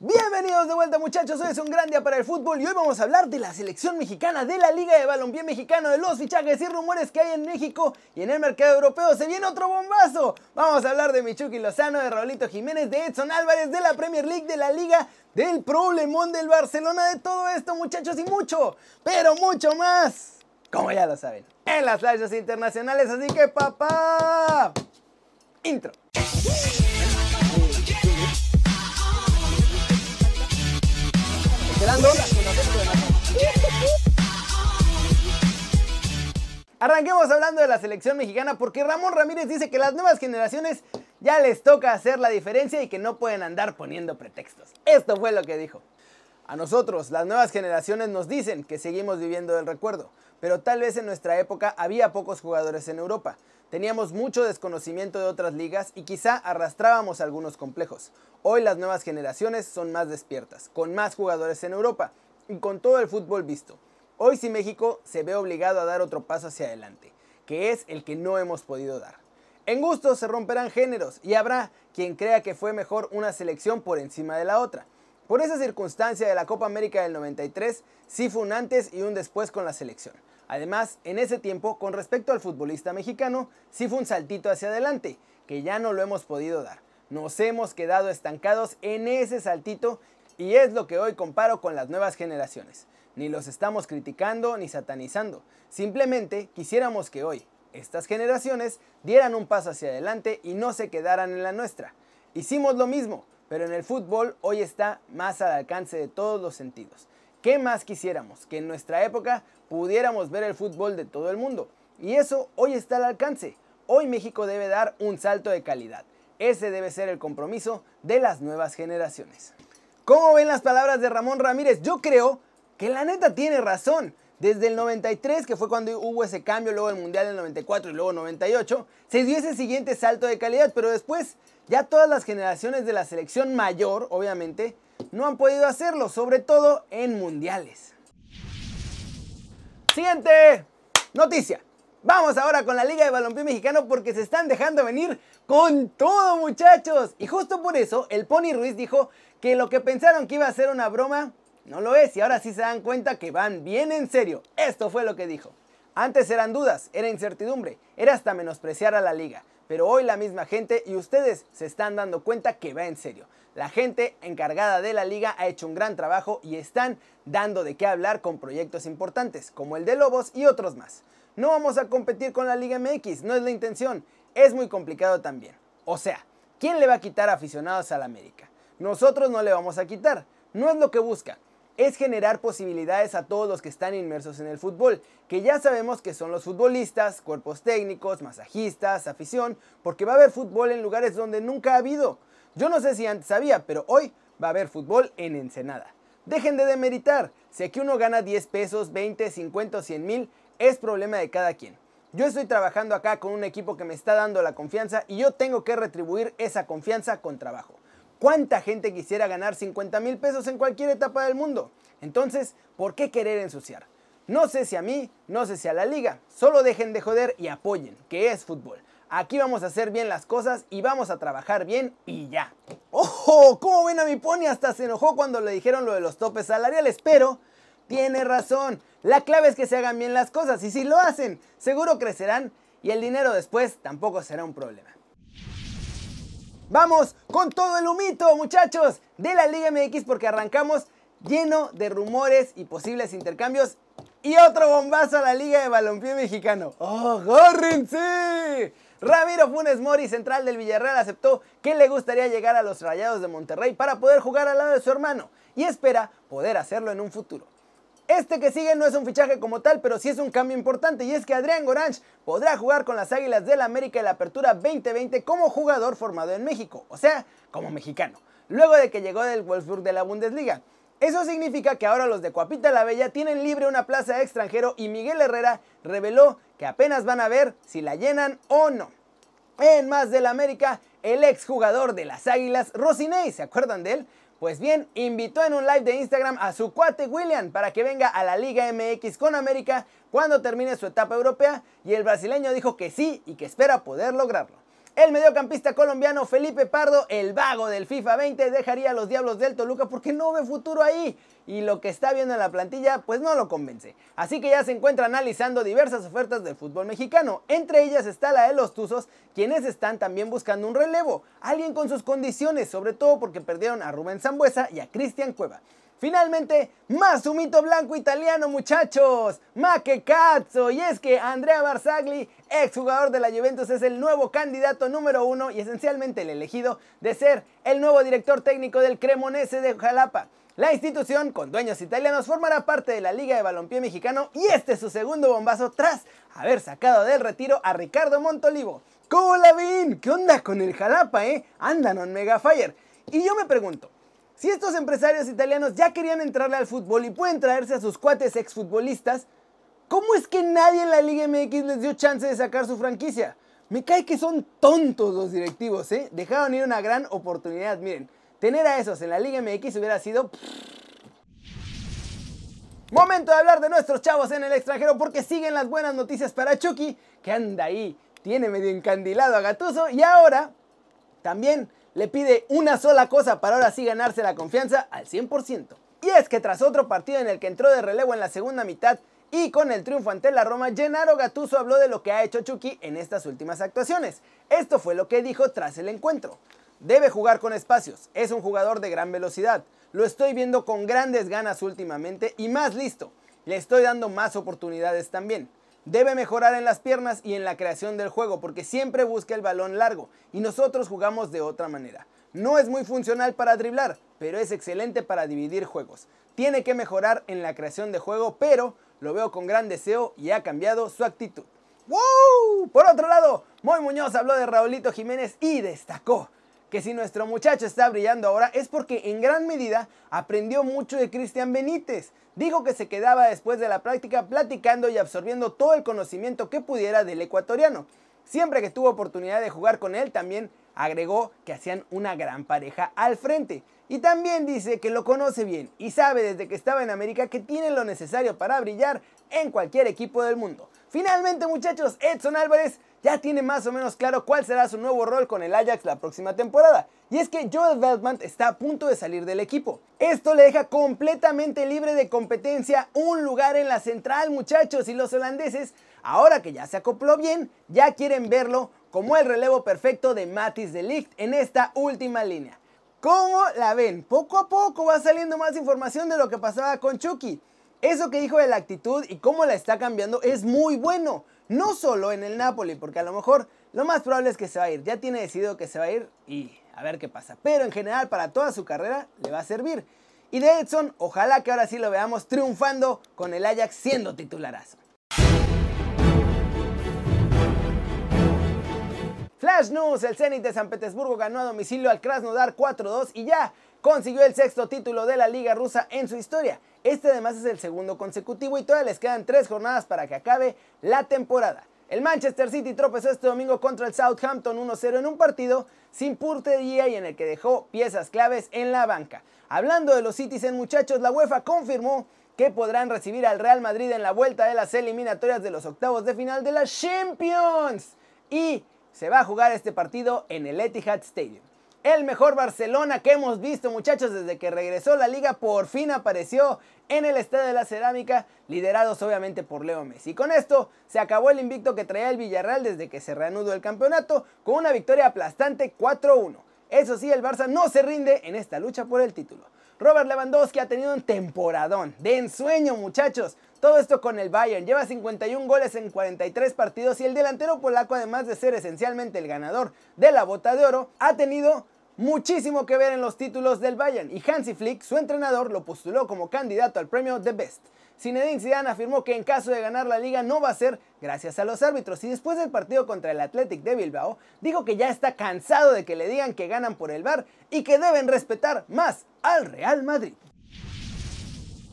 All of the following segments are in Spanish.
Bienvenidos de vuelta muchachos, hoy es un gran día para el fútbol y hoy vamos a hablar de la selección mexicana de la Liga de Balompié Mexicano, de los fichajes y rumores que hay en México y en el mercado europeo. Se viene otro bombazo. Vamos a hablar de Michuki Lozano, de Raulito Jiménez, de Edson Álvarez, de la Premier League, de la Liga, del problemón del Barcelona, de todo esto muchachos y mucho, pero mucho más, como ya lo saben, en las playas internacionales. Así que papá, intro. Arranquemos hablando de la selección mexicana porque Ramón Ramírez dice que las nuevas generaciones ya les toca hacer la diferencia y que no pueden andar poniendo pretextos. Esto fue lo que dijo. A nosotros, las nuevas generaciones nos dicen que seguimos viviendo del recuerdo, pero tal vez en nuestra época había pocos jugadores en Europa. Teníamos mucho desconocimiento de otras ligas y quizá arrastrábamos algunos complejos. Hoy las nuevas generaciones son más despiertas, con más jugadores en Europa y con todo el fútbol visto. Hoy sí México se ve obligado a dar otro paso hacia adelante, que es el que no hemos podido dar. En gusto se romperán géneros y habrá quien crea que fue mejor una selección por encima de la otra. Por esa circunstancia de la Copa América del 93, sí fue un antes y un después con la selección. Además, en ese tiempo, con respecto al futbolista mexicano, sí fue un saltito hacia adelante, que ya no lo hemos podido dar. Nos hemos quedado estancados en ese saltito y es lo que hoy comparo con las nuevas generaciones. Ni los estamos criticando ni satanizando. Simplemente quisiéramos que hoy estas generaciones dieran un paso hacia adelante y no se quedaran en la nuestra. Hicimos lo mismo, pero en el fútbol hoy está más al alcance de todos los sentidos. ¿Qué más quisiéramos? Que en nuestra época pudiéramos ver el fútbol de todo el mundo. Y eso hoy está al alcance. Hoy México debe dar un salto de calidad. Ese debe ser el compromiso de las nuevas generaciones. ¿Cómo ven las palabras de Ramón Ramírez? Yo creo que la neta tiene razón. Desde el 93, que fue cuando hubo ese cambio, luego el Mundial del 94 y luego 98, se dio ese siguiente salto de calidad, pero después ya todas las generaciones de la selección mayor, obviamente, no han podido hacerlo, sobre todo en mundiales. Siguiente noticia. Vamos ahora con la Liga de Balompié Mexicano porque se están dejando venir con todo, muchachos. Y justo por eso el Pony Ruiz dijo que lo que pensaron que iba a ser una broma no lo es y ahora sí se dan cuenta que van bien en serio. Esto fue lo que dijo. Antes eran dudas, era incertidumbre, era hasta menospreciar a la liga. Pero hoy la misma gente y ustedes se están dando cuenta que va en serio. La gente encargada de la liga ha hecho un gran trabajo y están dando de qué hablar con proyectos importantes, como el de Lobos y otros más. No vamos a competir con la Liga MX, no es la intención. Es muy complicado también. O sea, ¿quién le va a quitar aficionados a la América? Nosotros no le vamos a quitar. No es lo que busca es generar posibilidades a todos los que están inmersos en el fútbol, que ya sabemos que son los futbolistas, cuerpos técnicos, masajistas, afición, porque va a haber fútbol en lugares donde nunca ha habido. Yo no sé si antes había, pero hoy va a haber fútbol en Ensenada. Dejen de demeritar, si aquí uno gana 10 pesos, 20, 50 o 100 mil, es problema de cada quien. Yo estoy trabajando acá con un equipo que me está dando la confianza y yo tengo que retribuir esa confianza con trabajo. ¿Cuánta gente quisiera ganar 50 mil pesos en cualquier etapa del mundo? Entonces, ¿por qué querer ensuciar? No sé si a mí, no sé si a la liga. Solo dejen de joder y apoyen, que es fútbol. Aquí vamos a hacer bien las cosas y vamos a trabajar bien y ya. ¡Ojo! ¿Cómo ven a mi pony? Hasta se enojó cuando le dijeron lo de los topes salariales, pero tiene razón. La clave es que se hagan bien las cosas y si lo hacen, seguro crecerán y el dinero después tampoco será un problema. Vamos con todo el humito, muchachos, de la Liga MX porque arrancamos lleno de rumores y posibles intercambios. Y otro bombazo a la Liga de Balompié Mexicano. ¡Agárrense! Ramiro Funes Mori, central del Villarreal, aceptó que le gustaría llegar a los Rayados de Monterrey para poder jugar al lado de su hermano y espera poder hacerlo en un futuro. Este que sigue no es un fichaje como tal, pero sí es un cambio importante y es que Adrián Goranch podrá jugar con las Águilas del América en la Apertura 2020 como jugador formado en México, o sea, como mexicano, luego de que llegó del Wolfsburg de la Bundesliga. Eso significa que ahora los de Cuapita la Bella tienen libre una plaza de extranjero y Miguel Herrera reveló que apenas van a ver si la llenan o no. En más del América, el exjugador de las Águilas, Rosinei, ¿se acuerdan de él? Pues bien, invitó en un live de Instagram a su cuate William para que venga a la Liga MX con América cuando termine su etapa europea y el brasileño dijo que sí y que espera poder lograrlo. El mediocampista colombiano Felipe Pardo, el vago del FIFA 20, dejaría a los Diablos del Toluca porque no ve futuro ahí. Y lo que está viendo en la plantilla, pues no lo convence. Así que ya se encuentra analizando diversas ofertas del fútbol mexicano. Entre ellas está la de los Tuzos, quienes están también buscando un relevo. Alguien con sus condiciones, sobre todo porque perdieron a Rubén Zambuesa y a Cristian Cueva. Finalmente, más un blanco italiano, muchachos. Ma que cazzo. Y es que Andrea Barzagli, exjugador de la Juventus, es el nuevo candidato número uno y esencialmente el elegido de ser el nuevo director técnico del Cremonese de Jalapa. La institución, con dueños italianos, formará parte de la Liga de Balompié Mexicano y este es su segundo bombazo tras haber sacado del retiro a Ricardo Montolivo. ¿Cómo la ven? ¿Qué onda con el Jalapa, eh? Andan on Mega Fire. Y yo me pregunto, si estos empresarios italianos ya querían entrarle al fútbol y pueden traerse a sus cuates exfutbolistas, ¿cómo es que nadie en la Liga MX les dio chance de sacar su franquicia? Me cae que son tontos los directivos, ¿eh? Dejaron ir una gran oportunidad. Miren, tener a esos en la Liga MX hubiera sido... Momento de hablar de nuestros chavos en el extranjero porque siguen las buenas noticias para Chucky, que anda ahí, tiene medio encandilado a Gatuso y ahora también le pide una sola cosa para ahora sí ganarse la confianza al 100%. Y es que tras otro partido en el que entró de relevo en la segunda mitad y con el triunfo ante la Roma, Gennaro Gattuso habló de lo que ha hecho Chucky en estas últimas actuaciones. Esto fue lo que dijo tras el encuentro. Debe jugar con espacios, es un jugador de gran velocidad. Lo estoy viendo con grandes ganas últimamente y más listo. Le estoy dando más oportunidades también. Debe mejorar en las piernas y en la creación del juego porque siempre busca el balón largo y nosotros jugamos de otra manera. No es muy funcional para driblar, pero es excelente para dividir juegos. Tiene que mejorar en la creación de juego, pero lo veo con gran deseo y ha cambiado su actitud. ¡Wow! Por otro lado, Moy Muñoz habló de Raulito Jiménez y destacó que si nuestro muchacho está brillando ahora es porque en gran medida aprendió mucho de Cristian Benítez. Dijo que se quedaba después de la práctica platicando y absorbiendo todo el conocimiento que pudiera del ecuatoriano. Siempre que tuvo oportunidad de jugar con él, también agregó que hacían una gran pareja al frente. Y también dice que lo conoce bien y sabe desde que estaba en América que tiene lo necesario para brillar en cualquier equipo del mundo. Finalmente muchachos, Edson Álvarez ya tiene más o menos claro cuál será su nuevo rol con el Ajax la próxima temporada. Y es que Joel Veltman está a punto de salir del equipo. Esto le deja completamente libre de competencia un lugar en la central, muchachos, y los holandeses, ahora que ya se acopló bien, ya quieren verlo como el relevo perfecto de Matis de Ligt en esta última línea. ¿Cómo la ven? Poco a poco va saliendo más información de lo que pasaba con Chucky. Eso que dijo de la actitud y cómo la está cambiando es muy bueno. No solo en el Napoli, porque a lo mejor lo más probable es que se va a ir. Ya tiene decidido que se va a ir y a ver qué pasa. Pero en general para toda su carrera le va a servir. Y de Edson, ojalá que ahora sí lo veamos triunfando con el Ajax siendo titularazo. Flash News, el Zenit de San Petersburgo ganó a domicilio al Krasnodar 4-2 y ya consiguió el sexto título de la liga rusa en su historia. Este además es el segundo consecutivo y todavía les quedan tres jornadas para que acabe la temporada. El Manchester City tropezó este domingo contra el Southampton 1-0 en un partido sin portería y en el que dejó piezas claves en la banca. Hablando de los Citizen muchachos, la UEFA confirmó que podrán recibir al Real Madrid en la vuelta de las eliminatorias de los octavos de final de la Champions. Y se va a jugar este partido en el Etihad Stadium. El mejor Barcelona que hemos visto muchachos desde que regresó la liga por fin apareció en el Estadio de la Cerámica, liderados obviamente por Leo Messi. Con esto se acabó el invicto que traía el Villarreal desde que se reanudó el campeonato con una victoria aplastante 4-1. Eso sí, el Barça no se rinde en esta lucha por el título. Robert Lewandowski ha tenido un temporadón de ensueño, muchachos. Todo esto con el Bayern. Lleva 51 goles en 43 partidos y el delantero polaco, además de ser esencialmente el ganador de la bota de oro, ha tenido muchísimo que ver en los títulos del Bayern y Hansi Flick, su entrenador, lo postuló como candidato al premio The Best. Zinedine Zidane afirmó que en caso de ganar la liga no va a ser gracias a los árbitros y después del partido contra el Athletic de Bilbao dijo que ya está cansado de que le digan que ganan por el bar y que deben respetar más al Real Madrid.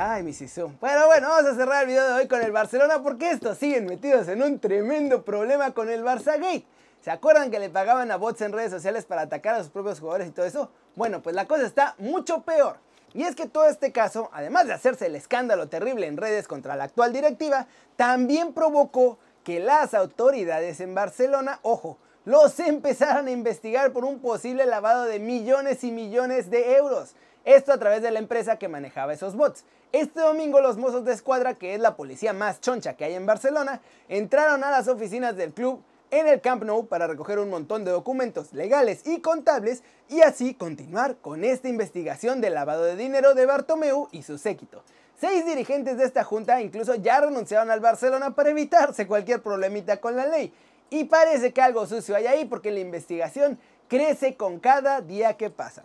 Ay, mi Sisu. Bueno, bueno, vamos a cerrar el video de hoy con el Barcelona porque estos siguen metidos en un tremendo problema con el Barça Gate. ¿Se acuerdan que le pagaban a bots en redes sociales para atacar a sus propios jugadores y todo eso? Bueno, pues la cosa está mucho peor. Y es que todo este caso, además de hacerse el escándalo terrible en redes contra la actual directiva, también provocó que las autoridades en Barcelona, ojo, los empezaron a investigar por un posible lavado de millones y millones de euros. Esto a través de la empresa que manejaba esos bots. Este domingo los mozos de escuadra, que es la policía más choncha que hay en Barcelona, entraron a las oficinas del club en el Camp Nou para recoger un montón de documentos legales y contables y así continuar con esta investigación del lavado de dinero de Bartomeu y su séquito. Seis dirigentes de esta junta incluso ya renunciaron al Barcelona para evitarse cualquier problemita con la ley. Y parece que algo sucio hay ahí porque la investigación crece con cada día que pasa.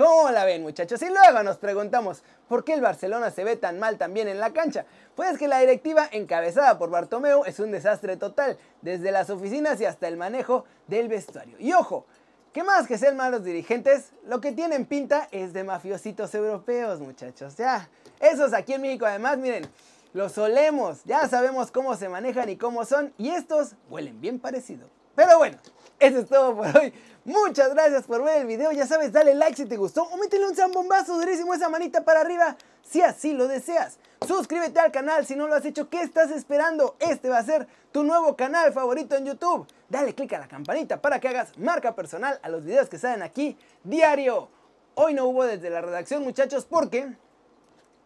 ¿Cómo la ven muchachos? Y luego nos preguntamos, ¿por qué el Barcelona se ve tan mal también en la cancha? Pues que la directiva encabezada por Bartomeu es un desastre total, desde las oficinas y hasta el manejo del vestuario. Y ojo, que más que ser malos dirigentes, lo que tienen pinta es de mafiositos europeos muchachos. Ya, esos aquí en México además, miren, los solemos, ya sabemos cómo se manejan y cómo son, y estos huelen bien parecido. Pero bueno, eso es todo por hoy. Muchas gracias por ver el video. Ya sabes, dale like si te gustó o métele un zambombazo durísimo esa manita para arriba si así lo deseas. Suscríbete al canal si no lo has hecho. ¿Qué estás esperando? Este va a ser tu nuevo canal favorito en YouTube. Dale click a la campanita para que hagas marca personal a los videos que salen aquí diario. Hoy no hubo desde la redacción muchachos porque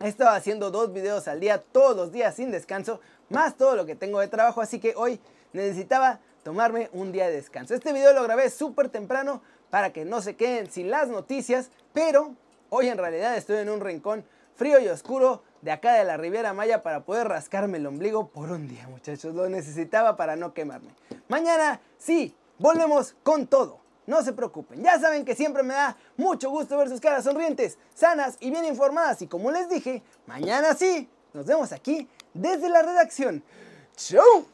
estaba haciendo dos videos al día todos los días sin descanso, más todo lo que tengo de trabajo, así que hoy necesitaba tomarme un día de descanso. Este video lo grabé súper temprano para que no se queden sin las noticias, pero hoy en realidad estoy en un rincón frío y oscuro de acá de la Riviera Maya para poder rascarme el ombligo por un día, muchachos. Lo necesitaba para no quemarme. Mañana, sí, volvemos con todo. No se preocupen, ya saben que siempre me da mucho gusto ver sus caras sonrientes, sanas y bien informadas. Y como les dije, mañana sí, nos vemos aquí desde la redacción. ¡Chau!